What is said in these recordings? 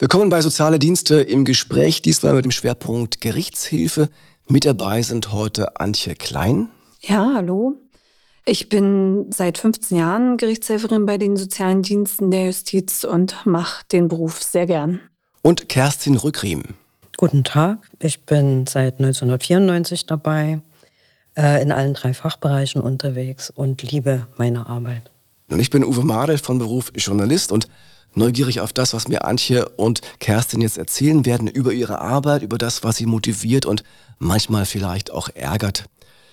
Willkommen bei Soziale Dienste im Gespräch, diesmal mit dem Schwerpunkt Gerichtshilfe. Mit dabei sind heute Antje Klein. Ja, hallo. Ich bin seit 15 Jahren Gerichtshelferin bei den sozialen Diensten der Justiz und mache den Beruf sehr gern. Und Kerstin Rückriem. Guten Tag, ich bin seit 1994 dabei, äh, in allen drei Fachbereichen unterwegs und liebe meine Arbeit. Und ich bin Uwe Madel von Beruf Journalist und neugierig auf das, was mir Antje und Kerstin jetzt erzählen werden über ihre Arbeit, über das, was sie motiviert und manchmal vielleicht auch ärgert.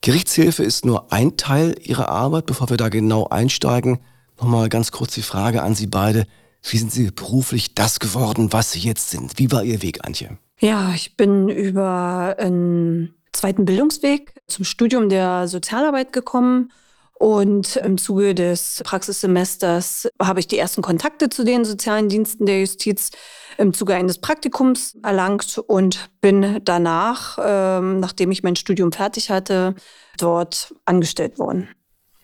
Gerichtshilfe ist nur ein Teil ihrer Arbeit. Bevor wir da genau einsteigen, nochmal ganz kurz die Frage an Sie beide. Wie sind Sie beruflich das geworden, was Sie jetzt sind? Wie war Ihr Weg, Antje? Ja, ich bin über einen zweiten Bildungsweg zum Studium der Sozialarbeit gekommen und im Zuge des Praxissemesters habe ich die ersten Kontakte zu den sozialen Diensten der Justiz im Zuge eines Praktikums erlangt und bin danach, ähm, nachdem ich mein Studium fertig hatte, dort angestellt worden.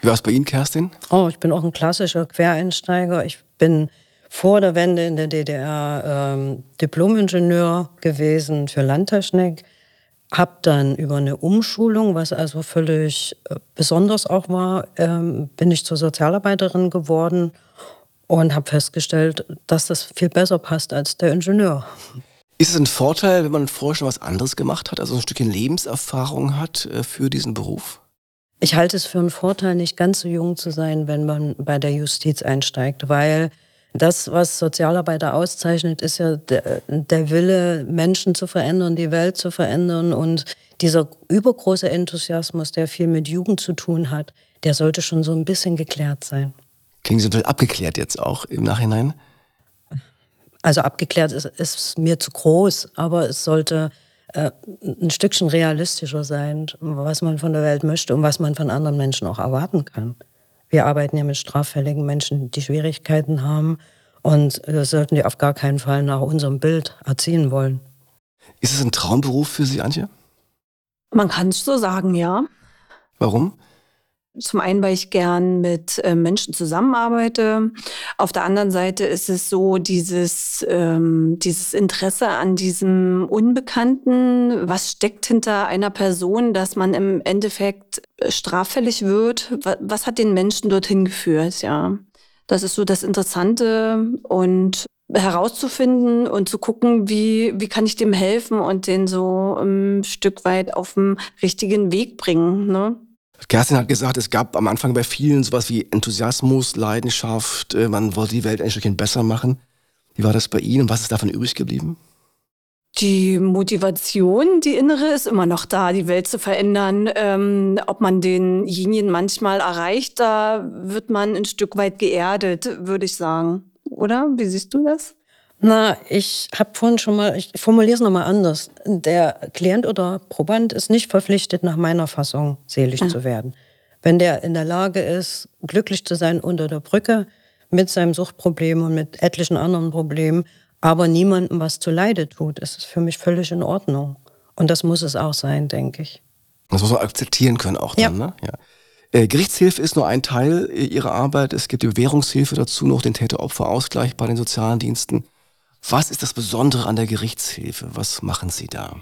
Wie war es bei Ihnen, Kerstin? Oh, ich bin auch ein klassischer Quereinsteiger. Ich bin vor der Wende in der DDR ähm, Diplomingenieur gewesen für Landtechnik habe dann über eine Umschulung, was also völlig äh, besonders auch war, ähm, bin ich zur Sozialarbeiterin geworden und habe festgestellt, dass das viel besser passt als der Ingenieur. Ist es ein Vorteil, wenn man vorher schon was anderes gemacht hat, also ein Stückchen Lebenserfahrung hat äh, für diesen Beruf? Ich halte es für einen Vorteil, nicht ganz so jung zu sein, wenn man bei der Justiz einsteigt, weil das, was Sozialarbeiter auszeichnet, ist ja der, der, Wille, Menschen zu verändern, die Welt zu verändern. Und dieser übergroße Enthusiasmus, der viel mit Jugend zu tun hat, der sollte schon so ein bisschen geklärt sein. Klingen Sie bisschen abgeklärt jetzt auch im Nachhinein? Also abgeklärt ist, ist mir zu groß, aber es sollte äh, ein Stückchen realistischer sein, was man von der Welt möchte und was man von anderen Menschen auch erwarten kann. Wir arbeiten ja mit straffälligen Menschen, die Schwierigkeiten haben. Und wir sollten die auf gar keinen Fall nach unserem Bild erziehen wollen. Ist es ein Traumberuf für Sie, Antje? Man kann es so sagen, ja. Warum? Zum einen, weil ich gern mit äh, Menschen zusammenarbeite. Auf der anderen Seite ist es so, dieses, ähm, dieses Interesse an diesem Unbekannten, was steckt hinter einer Person, dass man im Endeffekt äh, straffällig wird. Was, was hat den Menschen dorthin geführt, ja. Das ist so das Interessante und herauszufinden und zu gucken, wie, wie kann ich dem helfen und den so ein Stück weit auf den richtigen Weg bringen. Ne? Kerstin hat gesagt, es gab am Anfang bei vielen sowas wie Enthusiasmus, Leidenschaft, äh, man wollte die Welt ein Stückchen besser machen. Wie war das bei Ihnen und was ist davon übrig geblieben? Die Motivation, die innere, ist immer noch da, die Welt zu verändern. Ähm, ob man denjenigen manchmal erreicht, da wird man ein Stück weit geerdet, würde ich sagen. Oder? Wie siehst du das? Na, ich habe vorhin schon mal, ich formuliere es nochmal anders. Der Klient oder Proband ist nicht verpflichtet, nach meiner Fassung selig ja. zu werden. Wenn der in der Lage ist, glücklich zu sein unter der Brücke mit seinem Suchtproblem und mit etlichen anderen Problemen, aber niemandem was zu Leide tut, ist es für mich völlig in Ordnung. Und das muss es auch sein, denke ich. Das muss man akzeptieren können auch dann, ja. ne? Ja. Äh, Gerichtshilfe ist nur ein Teil äh, ihrer Arbeit. Es gibt die Bewährungshilfe dazu, noch den Täter-Opfer-Ausgleich bei den sozialen Diensten. Was ist das Besondere an der Gerichtshilfe? Was machen Sie da?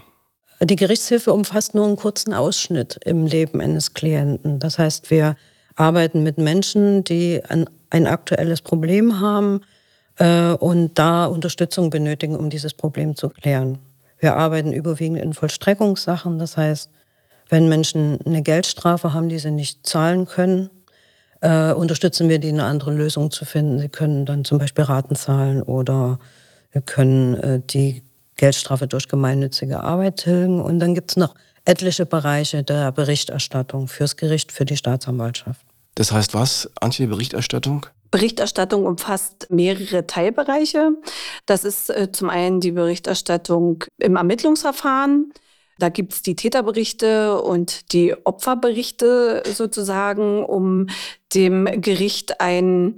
Die Gerichtshilfe umfasst nur einen kurzen Ausschnitt im Leben eines Klienten. Das heißt, wir arbeiten mit Menschen, die ein, ein aktuelles Problem haben äh, und da Unterstützung benötigen, um dieses Problem zu klären. Wir arbeiten überwiegend in Vollstreckungssachen. Das heißt, wenn Menschen eine Geldstrafe haben, die sie nicht zahlen können, äh, unterstützen wir die, eine andere Lösung zu finden. Sie können dann zum Beispiel Raten zahlen oder wir können äh, die Geldstrafe durch gemeinnützige Arbeit tilgen. Und dann gibt es noch etliche Bereiche der Berichterstattung fürs Gericht, für die Staatsanwaltschaft. Das heißt was, Antje, Berichterstattung? Berichterstattung umfasst mehrere Teilbereiche. Das ist äh, zum einen die Berichterstattung im Ermittlungsverfahren. Da gibt es die Täterberichte und die Opferberichte sozusagen, um dem Gericht ein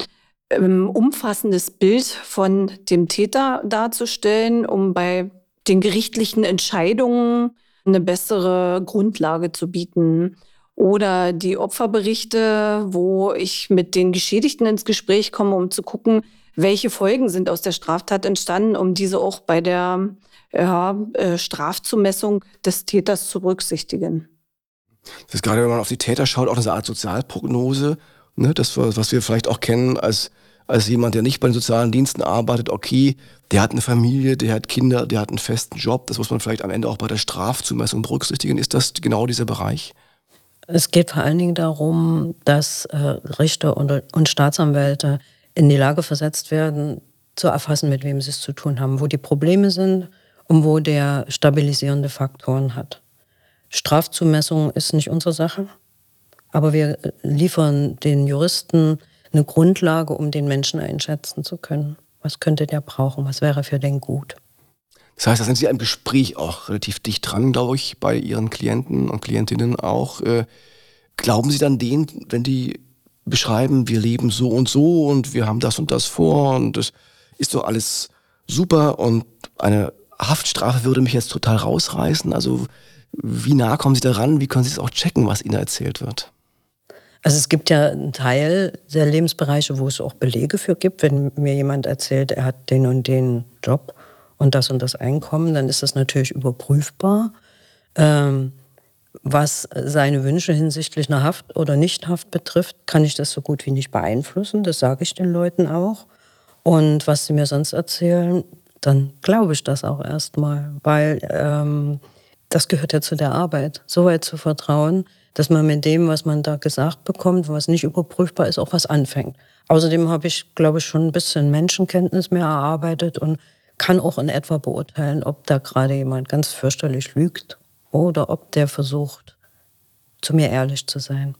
ähm, umfassendes Bild von dem Täter darzustellen, um bei den gerichtlichen Entscheidungen eine bessere Grundlage zu bieten. Oder die Opferberichte, wo ich mit den Geschädigten ins Gespräch komme, um zu gucken, welche Folgen sind aus der Straftat entstanden, um diese auch bei der ja, äh, Strafzumessung des Täters zu berücksichtigen. Das ist gerade, wenn man auf die Täter schaut, auch eine Art Sozialprognose. Ne? Das, was wir vielleicht auch kennen als, als jemand, der nicht bei den sozialen Diensten arbeitet. Okay, der hat eine Familie, der hat Kinder, der hat einen festen Job. Das muss man vielleicht am Ende auch bei der Strafzumessung berücksichtigen. Ist das genau dieser Bereich? Es geht vor allen Dingen darum, dass äh, Richter und, und Staatsanwälte in die Lage versetzt werden, zu erfassen, mit wem sie es zu tun haben, wo die Probleme sind und wo der stabilisierende Faktoren hat. Strafzumessung ist nicht unsere Sache, aber wir liefern den Juristen eine Grundlage, um den Menschen einschätzen zu können. Was könnte der brauchen? Was wäre für den gut? Das heißt, da sind Sie im Gespräch auch relativ dicht dran, glaube ich, bei Ihren Klienten und Klientinnen auch. Äh, glauben Sie dann denen, wenn die beschreiben, wir leben so und so und wir haben das und das vor und das ist doch alles super und eine Haftstrafe würde mich jetzt total rausreißen? Also wie nah kommen Sie daran? Wie können Sie es auch checken, was Ihnen erzählt wird? Also es gibt ja einen Teil der Lebensbereiche, wo es auch Belege für gibt. Wenn mir jemand erzählt, er hat den und den Job und das und das Einkommen, dann ist das natürlich überprüfbar. Ähm, was seine Wünsche hinsichtlich einer Haft oder Nichthaft betrifft, kann ich das so gut wie nicht beeinflussen. Das sage ich den Leuten auch. Und was sie mir sonst erzählen, dann glaube ich das auch erstmal, weil ähm, das gehört ja zu der Arbeit, so weit zu vertrauen, dass man mit dem, was man da gesagt bekommt, was nicht überprüfbar ist, auch was anfängt. Außerdem habe ich, glaube ich, schon ein bisschen Menschenkenntnis mehr erarbeitet und kann auch in etwa beurteilen, ob da gerade jemand ganz fürchterlich lügt oder ob der versucht, zu mir ehrlich zu sein.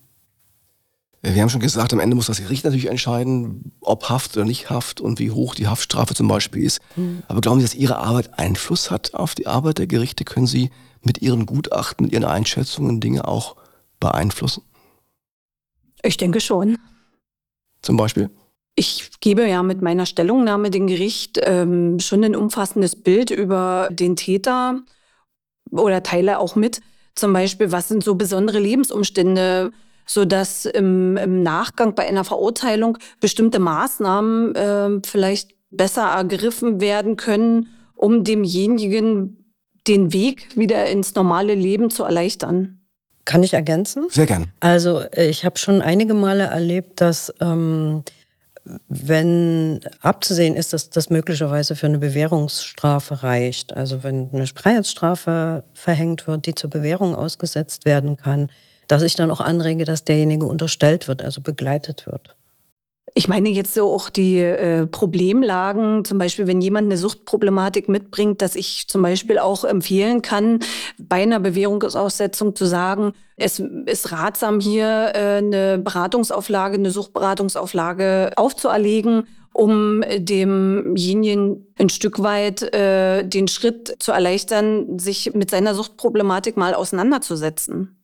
Wir haben schon gesagt, am Ende muss das Gericht natürlich entscheiden, ob Haft oder nicht Haft und wie hoch die Haftstrafe zum Beispiel ist. Mhm. Aber glauben Sie, dass Ihre Arbeit Einfluss hat auf die Arbeit der Gerichte? Können Sie mit Ihren Gutachten, mit Ihren Einschätzungen Dinge auch beeinflussen? Ich denke schon. Zum Beispiel? Ich gebe ja mit meiner Stellungnahme dem Gericht ähm, schon ein umfassendes Bild über den Täter oder teile auch mit, zum Beispiel, was sind so besondere Lebensumstände, sodass im, im Nachgang bei einer Verurteilung bestimmte Maßnahmen äh, vielleicht besser ergriffen werden können, um demjenigen den Weg wieder ins normale Leben zu erleichtern. Kann ich ergänzen? Sehr gern. Also ich habe schon einige Male erlebt, dass ähm, wenn abzusehen ist, dass das möglicherweise für eine Bewährungsstrafe reicht, also wenn eine Freiheitsstrafe verhängt wird, die zur Bewährung ausgesetzt werden kann, dass ich dann auch anrege, dass derjenige unterstellt wird, also begleitet wird. Ich meine jetzt so auch die äh, Problemlagen, zum Beispiel wenn jemand eine Suchtproblematik mitbringt, dass ich zum Beispiel auch empfehlen kann, bei einer Bewährungsaussetzung zu sagen, es ist ratsam hier äh, eine Beratungsauflage, eine Suchtberatungsauflage aufzuerlegen um demjenigen ein Stück weit äh, den Schritt zu erleichtern, sich mit seiner Suchtproblematik mal auseinanderzusetzen.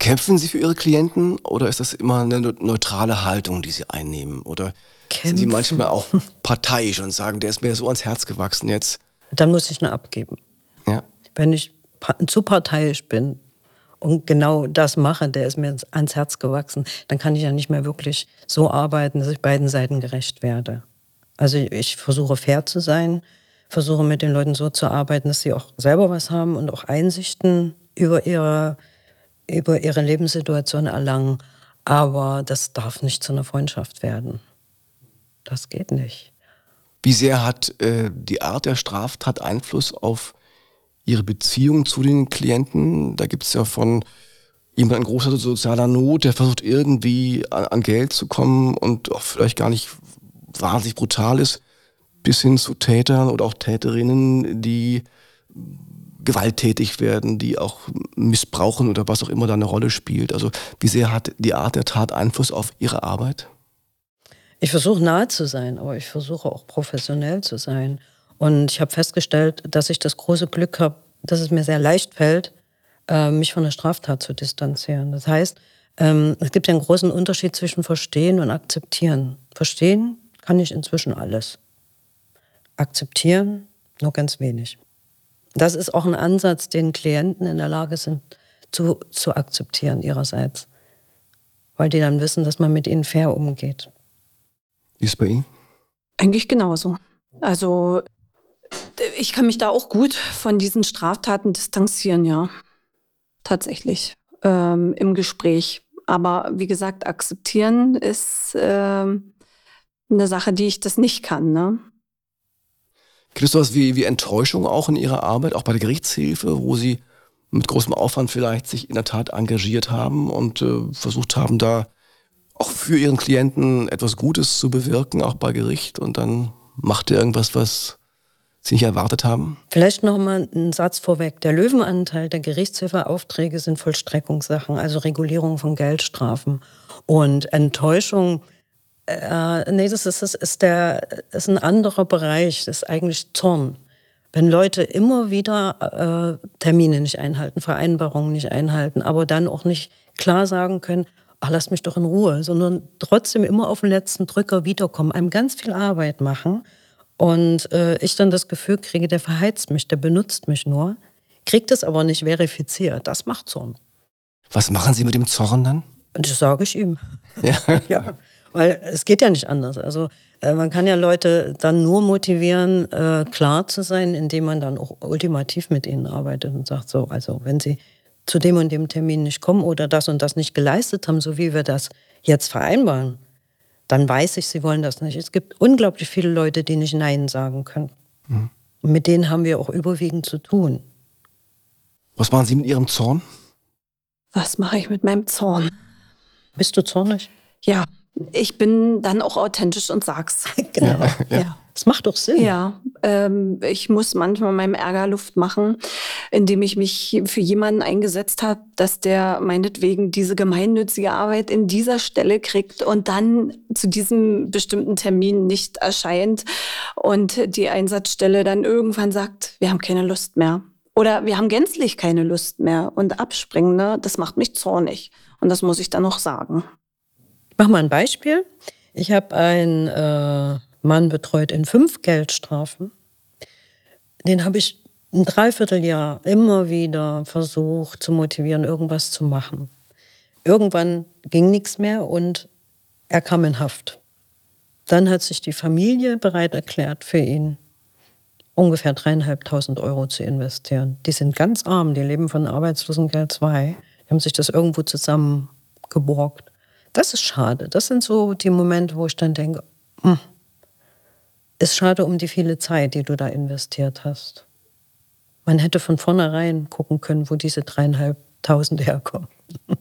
Kämpfen Sie für Ihre Klienten oder ist das immer eine neutrale Haltung, die Sie einnehmen? Oder Kämpfen. sind Sie manchmal auch parteiisch und sagen, der ist mir so ans Herz gewachsen jetzt? Dann muss ich nur abgeben. Ja. Wenn ich zu parteiisch bin und genau das mache, der ist mir ans Herz gewachsen, dann kann ich ja nicht mehr wirklich so arbeiten, dass ich beiden Seiten gerecht werde. Also ich versuche fair zu sein, versuche mit den Leuten so zu arbeiten, dass sie auch selber was haben und auch Einsichten über ihre über ihre Lebenssituation erlangen. Aber das darf nicht zu einer Freundschaft werden. Das geht nicht. Wie sehr hat äh, die Art der Straftat Einfluss auf Ihre Beziehung zu den Klienten? Da gibt es ja von jemand in großer sozialer Not, der versucht irgendwie an, an Geld zu kommen und auch vielleicht gar nicht wahnsinnig brutal ist, bis hin zu Tätern oder auch Täterinnen, die gewalttätig werden, die auch missbrauchen oder was auch immer da eine Rolle spielt. Also wie sehr hat die Art der Tat Einfluss auf Ihre Arbeit? Ich versuche nahe zu sein, aber ich versuche auch professionell zu sein. Und ich habe festgestellt, dass ich das große Glück habe, dass es mir sehr leicht fällt, äh, mich von der Straftat zu distanzieren. Das heißt, ähm, es gibt einen großen Unterschied zwischen Verstehen und Akzeptieren. Verstehen kann ich inzwischen alles. Akzeptieren nur ganz wenig. Das ist auch ein Ansatz, den Klienten in der Lage sind zu, zu akzeptieren ihrerseits. Weil die dann wissen, dass man mit ihnen fair umgeht. Wie ist es bei Ihnen? Eigentlich genauso. Also ich kann mich da auch gut von diesen Straftaten distanzieren, ja. Tatsächlich. Ähm, Im Gespräch. Aber wie gesagt, akzeptieren ist ähm, eine Sache, die ich das nicht kann. Ne? Gibt es sowas wie, wie Enttäuschung auch in Ihrer Arbeit, auch bei der Gerichtshilfe, wo Sie mit großem Aufwand vielleicht sich in der Tat engagiert haben und äh, versucht haben, da auch für Ihren Klienten etwas Gutes zu bewirken, auch bei Gericht und dann macht er irgendwas, was Sie nicht erwartet haben? Vielleicht noch mal einen Satz vorweg. Der Löwenanteil der Gerichtshilfeaufträge sind Vollstreckungssachen, also Regulierung von Geldstrafen. Und Enttäuschung, äh, nee, das ist, das ist, der, ist ein anderer Bereich, das ist eigentlich Zorn. Wenn Leute immer wieder äh, Termine nicht einhalten, Vereinbarungen nicht einhalten, aber dann auch nicht klar sagen können, ach, lass mich doch in Ruhe, sondern trotzdem immer auf den letzten Drücker wiederkommen, einem ganz viel Arbeit machen und äh, ich dann das Gefühl kriege, der verheizt mich, der benutzt mich nur, kriegt es aber nicht verifiziert. Das macht Zorn. Was machen Sie mit dem Zorn dann? Das sage ich ihm. Ja. ja. Weil es geht ja nicht anders. Also äh, man kann ja Leute dann nur motivieren, äh, klar zu sein, indem man dann auch ultimativ mit ihnen arbeitet und sagt so, also wenn sie zu dem und dem Termin nicht kommen oder das und das nicht geleistet haben, so wie wir das jetzt vereinbaren, dann weiß ich, sie wollen das nicht. Es gibt unglaublich viele Leute, die nicht Nein sagen können. Mhm. Und mit denen haben wir auch überwiegend zu tun. Was machen Sie mit Ihrem Zorn? Was mache ich mit meinem Zorn? Bist du zornig? Ja, ich bin dann auch authentisch und sag's. genau. Ja, ja. ja. Das macht doch Sinn. Ja, ähm, ich muss manchmal meinem Ärger Luft machen, indem ich mich für jemanden eingesetzt habe, dass der meinetwegen diese gemeinnützige Arbeit in dieser Stelle kriegt und dann zu diesem bestimmten Termin nicht erscheint und die Einsatzstelle dann irgendwann sagt, wir haben keine Lust mehr. Oder wir haben gänzlich keine Lust mehr und abspringen, ne? das macht mich zornig. Und das muss ich dann noch sagen. Ich mach mal ein Beispiel. Ich habe ein äh Mann betreut in fünf Geldstrafen. Den habe ich ein Dreivierteljahr immer wieder versucht zu motivieren, irgendwas zu machen. Irgendwann ging nichts mehr und er kam in Haft. Dann hat sich die Familie bereit erklärt, für ihn ungefähr dreieinhalbtausend Euro zu investieren. Die sind ganz arm, die leben von Arbeitslosengeld 2. Die haben sich das irgendwo zusammengeborgt. Das ist schade. Das sind so die Momente, wo ich dann denke, mh, hm, ist schade um die viele Zeit, die du da investiert hast. Man hätte von vornherein gucken können, wo diese dreieinhalbtausend herkommen.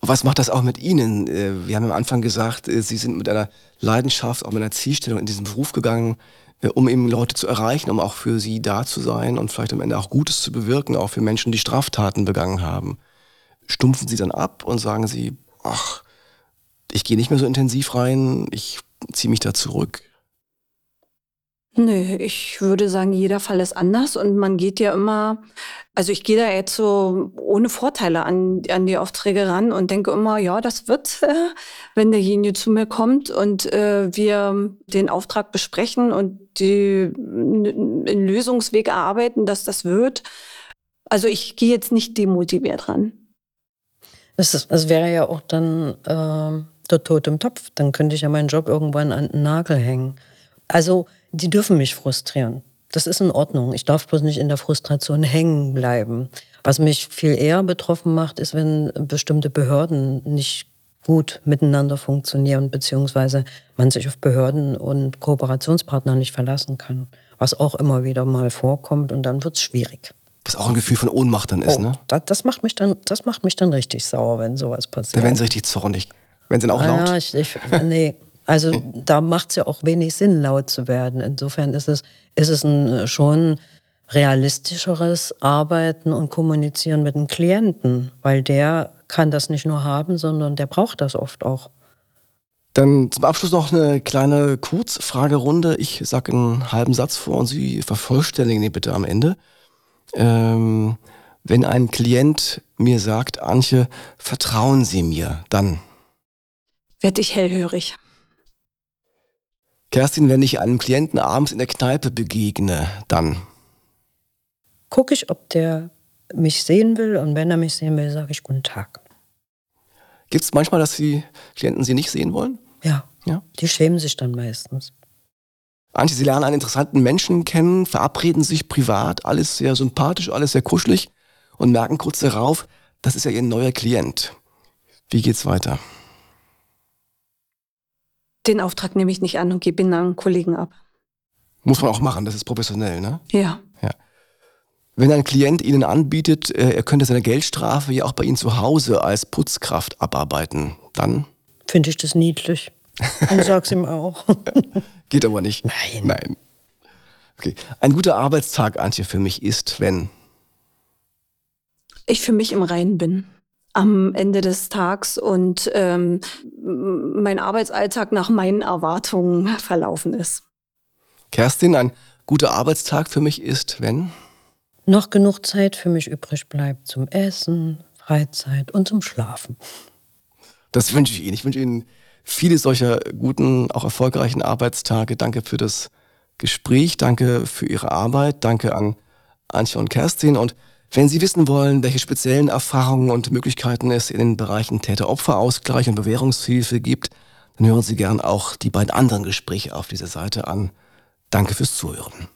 Was macht das auch mit Ihnen? Äh, wir haben am Anfang gesagt, äh, Sie sind mit einer Leidenschaft, auch mit einer Zielstellung in diesen Beruf gegangen, äh, um eben Leute zu erreichen, um auch für sie da zu sein und vielleicht am Ende auch Gutes zu bewirken, auch für Menschen, die Straftaten begangen haben. Stumpfen Sie dann ab und sagen Sie, ach, ich gehe nicht mehr so intensiv rein, ich ziehe mich da zurück? Nö, ich würde sagen, jeder Fall ist anders und man geht ja immer, also ich gehe da jetzt so ohne Vorteile an, an die Aufträge ran und denke immer, ja, das wird, äh, wenn derjenige zu mir kommt und äh, wir den Auftrag besprechen und die in Lösungsweg erarbeiten, dass das wird. Also ich gehe jetzt nicht demotiviert ran. Das, ist, das wäre ja auch dann äh, der Tod im Topf. Dann könnte ich ja meinen Job irgendwann an den Nagel hängen. Also die dürfen mich frustrieren. Das ist in Ordnung. Ich darf bloß nicht in der Frustration hängen bleiben. Was mich viel eher betroffen macht, ist, wenn bestimmte Behörden nicht gut miteinander funktionieren, beziehungsweise man sich auf Behörden und Kooperationspartner nicht verlassen kann. Was auch immer wieder mal vorkommt und dann wird es schwierig. Was auch ein Gefühl von Ohnmacht dann ist, oh, ne? Das, das, macht mich dann, das macht mich dann richtig sauer, wenn sowas passiert. Da werden sie richtig zornig. Wenn sie auch ah, laut? Ja, ich, ich, nee, also da macht es ja auch wenig Sinn, laut zu werden. Insofern ist es, ist es ein schon realistischeres Arbeiten und Kommunizieren mit dem Klienten, weil der kann das nicht nur haben, sondern der braucht das oft auch. Dann zum Abschluss noch eine kleine Kurzfragerunde. Ich sage einen halben Satz vor und Sie vervollständigen den bitte am Ende. Ähm, wenn ein Klient mir sagt, Antje, vertrauen Sie mir, dann werde ich hellhörig. Kerstin, wenn ich einem Klienten abends in der Kneipe begegne, dann gucke ich, ob der mich sehen will und wenn er mich sehen will, sage ich guten Tag. Gibt es manchmal, dass die Klienten sie nicht sehen wollen? Ja. ja. Die schämen sich dann meistens. Antje, Sie lernen einen interessanten Menschen kennen, verabreden sich privat, alles sehr sympathisch, alles sehr kuschelig und merken kurz darauf, das ist ja Ihr neuer Klient. Wie geht's weiter? Den Auftrag nehme ich nicht an und gebe ihn an einen Kollegen ab. Muss man auch machen, das ist professionell, ne? Ja. ja. Wenn ein Klient Ihnen anbietet, äh, er könnte seine Geldstrafe ja auch bei Ihnen zu Hause als Putzkraft abarbeiten, dann? Finde ich das niedlich. Und sag's ihm auch. Geht aber nicht. Nein. Nein. Okay. Ein guter Arbeitstag, Antje, für mich ist, wenn ich für mich im Reinen bin am Ende des Tags und ähm, mein Arbeitsalltag nach meinen Erwartungen verlaufen ist. Kerstin, ein guter Arbeitstag für mich ist, wenn? Noch genug Zeit für mich übrig bleibt zum Essen, Freizeit und zum Schlafen. Das wünsche ich Ihnen. Ich wünsche Ihnen viele solcher guten, auch erfolgreichen Arbeitstage. Danke für das Gespräch, danke für Ihre Arbeit, danke an Antje und Kerstin. Und wenn Sie wissen wollen, welche speziellen Erfahrungen und Möglichkeiten es in den Bereichen Täter-Opfer-Ausgleich und Bewährungshilfe gibt, dann hören Sie gern auch die beiden anderen Gespräche auf dieser Seite an. Danke fürs Zuhören.